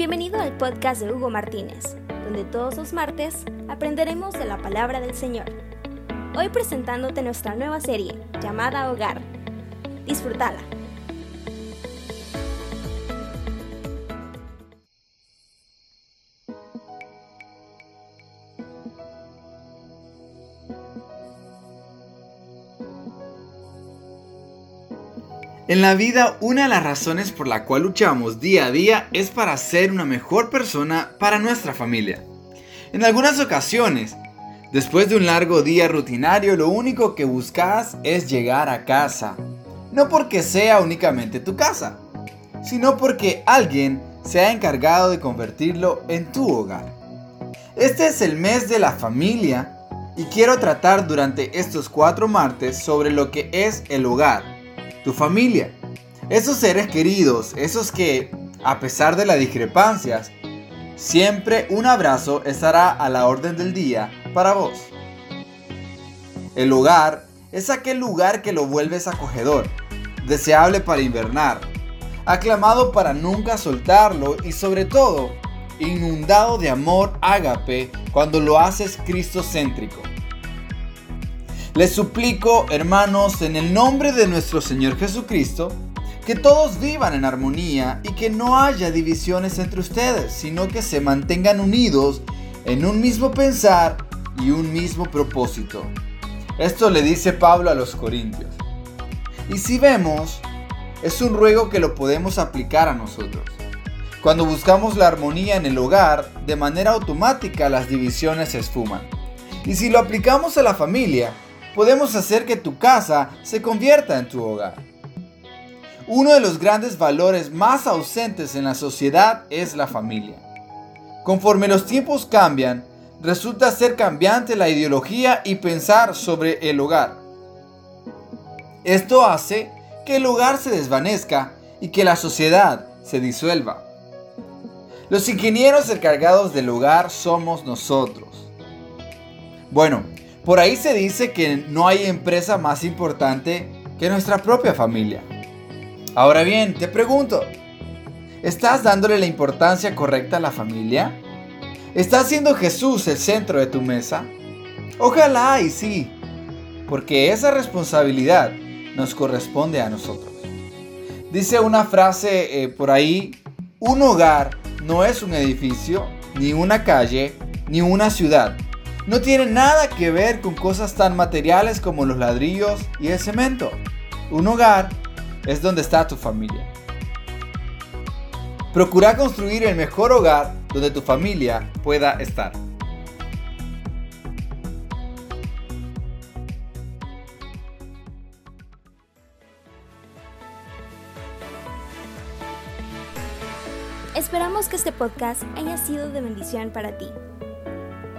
Bienvenido al podcast de Hugo Martínez, donde todos los martes aprenderemos de la palabra del Señor. Hoy presentándote nuestra nueva serie llamada Hogar. Disfrútala. En la vida, una de las razones por la cual luchamos día a día es para ser una mejor persona para nuestra familia. En algunas ocasiones, después de un largo día rutinario, lo único que buscas es llegar a casa. No porque sea únicamente tu casa, sino porque alguien se ha encargado de convertirlo en tu hogar. Este es el mes de la familia y quiero tratar durante estos cuatro martes sobre lo que es el hogar tu familia. Esos seres queridos, esos que, a pesar de las discrepancias, siempre un abrazo estará a la orden del día para vos. El hogar es aquel lugar que lo vuelves acogedor, deseable para invernar, aclamado para nunca soltarlo y sobre todo inundado de amor ágape cuando lo haces cristocéntrico. Les suplico, hermanos, en el nombre de nuestro Señor Jesucristo, que todos vivan en armonía y que no haya divisiones entre ustedes, sino que se mantengan unidos en un mismo pensar y un mismo propósito. Esto le dice Pablo a los Corintios. Y si vemos, es un ruego que lo podemos aplicar a nosotros. Cuando buscamos la armonía en el hogar, de manera automática las divisiones se esfuman. Y si lo aplicamos a la familia, podemos hacer que tu casa se convierta en tu hogar. Uno de los grandes valores más ausentes en la sociedad es la familia. Conforme los tiempos cambian, resulta ser cambiante la ideología y pensar sobre el hogar. Esto hace que el hogar se desvanezca y que la sociedad se disuelva. Los ingenieros encargados del hogar somos nosotros. Bueno, por ahí se dice que no hay empresa más importante que nuestra propia familia. Ahora bien, te pregunto, ¿estás dándole la importancia correcta a la familia? ¿Está siendo Jesús el centro de tu mesa? Ojalá y sí, porque esa responsabilidad nos corresponde a nosotros. Dice una frase eh, por ahí, un hogar no es un edificio, ni una calle, ni una ciudad no tiene nada que ver con cosas tan materiales como los ladrillos y el cemento. Un hogar es donde está tu familia. Procura construir el mejor hogar donde tu familia pueda estar. Esperamos que este podcast haya sido de bendición para ti.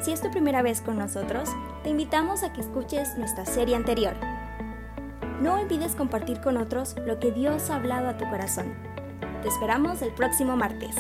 Si es tu primera vez con nosotros, te invitamos a que escuches nuestra serie anterior. No olvides compartir con otros lo que Dios ha hablado a tu corazón. Te esperamos el próximo martes.